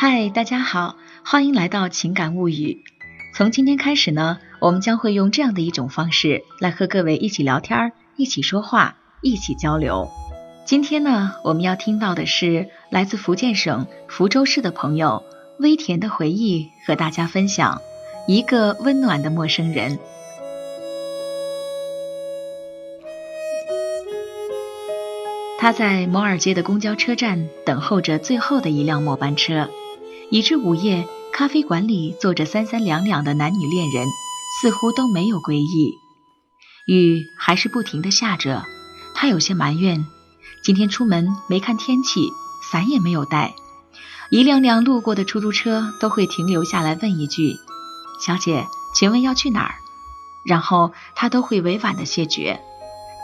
嗨，大家好，欢迎来到情感物语。从今天开始呢，我们将会用这样的一种方式来和各位一起聊天、一起说话、一起交流。今天呢，我们要听到的是来自福建省福州市的朋友微甜的回忆，和大家分享一个温暖的陌生人。他在摩尔街的公交车站等候着最后的一辆末班车，以至午夜咖啡馆里坐着三三两两的男女恋人，似乎都没有归意。雨还是不停的下着，他有些埋怨，今天出门没看天气，伞也没有带。一辆辆路过的出租车都会停留下来问一句：“小姐，请问要去哪儿？”然后他都会委婉的谢绝。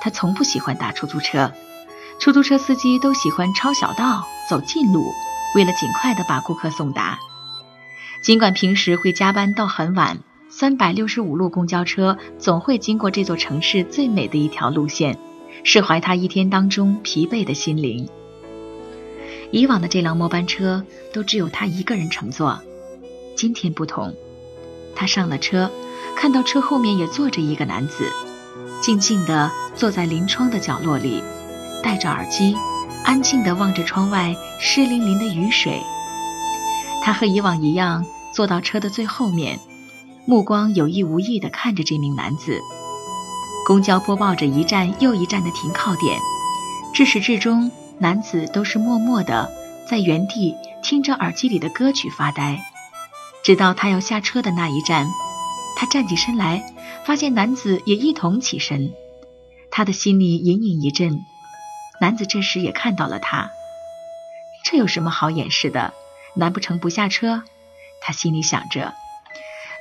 他从不喜欢打出租车。出租车司机都喜欢抄小道、走近路，为了尽快的把顾客送达。尽管平时会加班到很晚，三百六十五路公交车总会经过这座城市最美的一条路线，释怀他一天当中疲惫的心灵。以往的这辆末班车都只有他一个人乘坐，今天不同。他上了车，看到车后面也坐着一个男子，静静地坐在临窗的角落里。戴着耳机，安静地望着窗外湿淋淋的雨水。他和以往一样坐到车的最后面，目光有意无意地看着这名男子。公交播报着一站又一站的停靠点，至始至终，男子都是默默地在原地听着耳机里的歌曲发呆。直到他要下车的那一站，他站起身来，发现男子也一同起身，他的心里隐隐一震。男子这时也看到了他，这有什么好掩饰的？难不成不下车？他心里想着。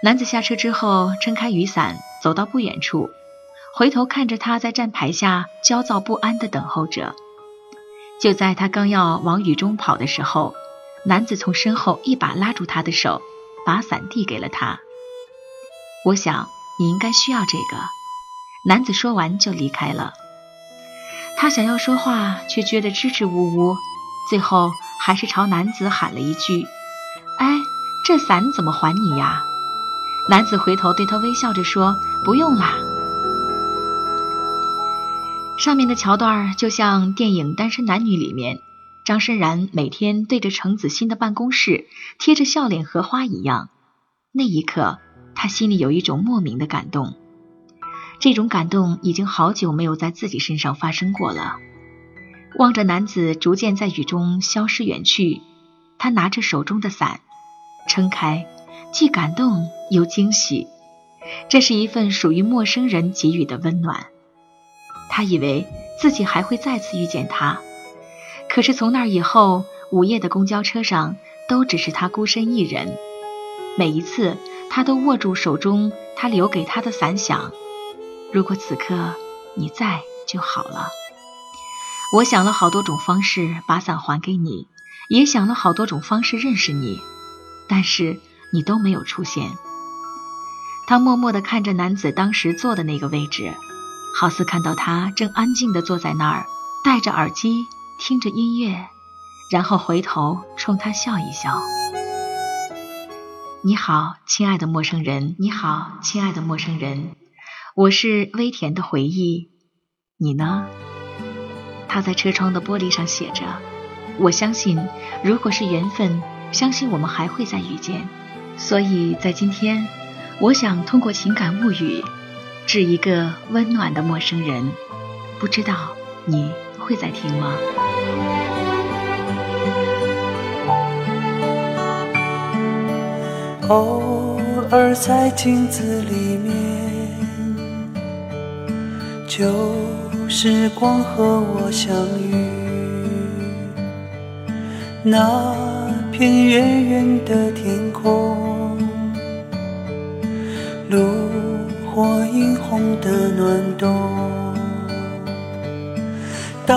男子下车之后，撑开雨伞，走到不远处，回头看着他在站牌下焦躁不安地等候着。就在他刚要往雨中跑的时候，男子从身后一把拉住他的手，把伞递给了他。我想你应该需要这个。男子说完就离开了。他想要说话，却觉得支支吾吾，最后还是朝男子喊了一句：“哎，这伞怎么还你呀？”男子回头对他微笑着说：“不用啦。”上面的桥段就像电影《单身男女》里面张申然每天对着程子欣的办公室贴着笑脸荷花一样，那一刻他心里有一种莫名的感动。这种感动已经好久没有在自己身上发生过了。望着男子逐渐在雨中消失远去，他拿着手中的伞，撑开，既感动又惊喜。这是一份属于陌生人给予的温暖。他以为自己还会再次遇见他，可是从那以后，午夜的公交车上都只是他孤身一人。每一次，他都握住手中他留给他的伞，想。如果此刻你在就好了。我想了好多种方式把伞还给你，也想了好多种方式认识你，但是你都没有出现。他默默地看着男子当时坐的那个位置，好似看到他正安静地坐在那儿，戴着耳机听着音乐，然后回头冲他笑一笑。你好，亲爱的陌生人。你好，亲爱的陌生人。我是微甜的回忆，你呢？他在车窗的玻璃上写着：“我相信，如果是缘分，相信我们还会再遇见。”所以在今天，我想通过情感物语，致一个温暖的陌生人。不知道你会在听吗？偶尔在镜子里面。旧时光和我相遇，那片远远的天空，炉火映红的暖冬，大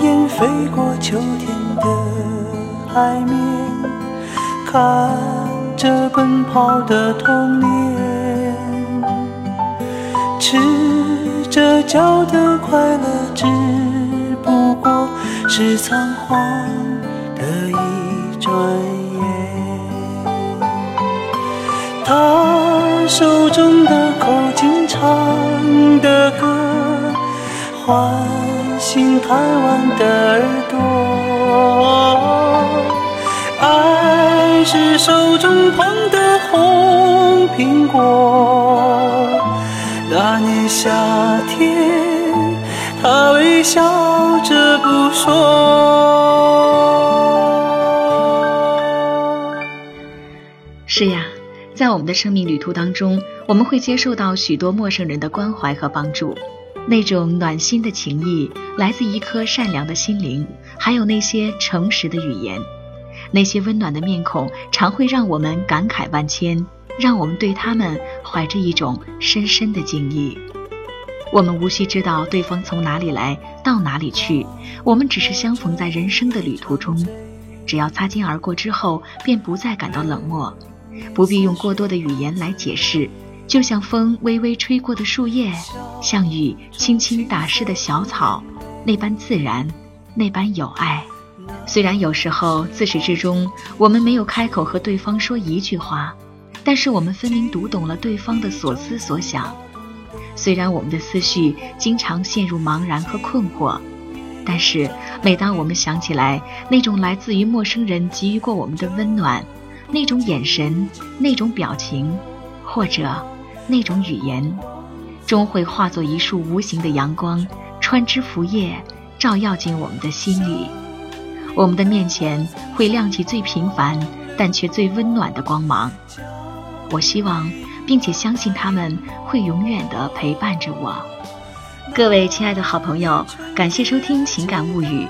雁飞过秋天的海面，看着奔跑的童年，吃。这叫的快乐，只不过是仓皇的一转眼。他手中的口琴唱的歌，唤醒台湾的耳朵。爱是手中捧的红苹果。那年夏天，他微笑着不说。是呀。在我们的生命旅途当中，我们会接受到许多陌生人的关怀和帮助，那种暖心的情谊来自一颗善良的心灵，还有那些诚实的语言，那些温暖的面孔，常会让我们感慨万千，让我们对他们怀着一种深深的敬意。我们无需知道对方从哪里来到哪里去，我们只是相逢在人生的旅途中，只要擦肩而过之后，便不再感到冷漠。不必用过多的语言来解释，就像风微微吹过的树叶，像雨轻轻打湿的小草，那般自然，那般有爱。虽然有时候自始至终我们没有开口和对方说一句话，但是我们分明读懂了对方的所思所想。虽然我们的思绪经常陷入茫然和困惑，但是每当我们想起来那种来自于陌生人给予过我们的温暖，那种眼神，那种表情，或者那种语言，终会化作一束无形的阳光，穿枝拂叶，照耀进我们的心里。我们的面前会亮起最平凡，但却最温暖的光芒。我希望，并且相信他们会永远的陪伴着我。各位亲爱的好朋友，感谢收听《情感物语》，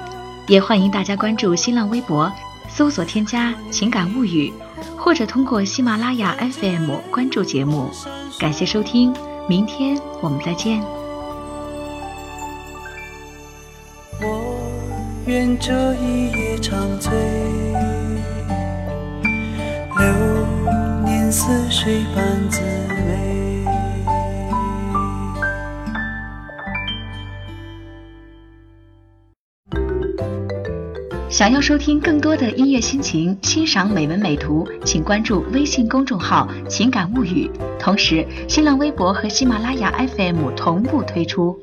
也欢迎大家关注新浪微博，搜索添加“情感物语”。或者通过喜马拉雅 FM 关注节目，感谢收听，明天我们再见。我愿这一夜长醉，流似水般滋味。想要收听更多的音乐心情，欣赏美文美图，请关注微信公众号“情感物语”，同时新浪微博和喜马拉雅 FM 同步推出。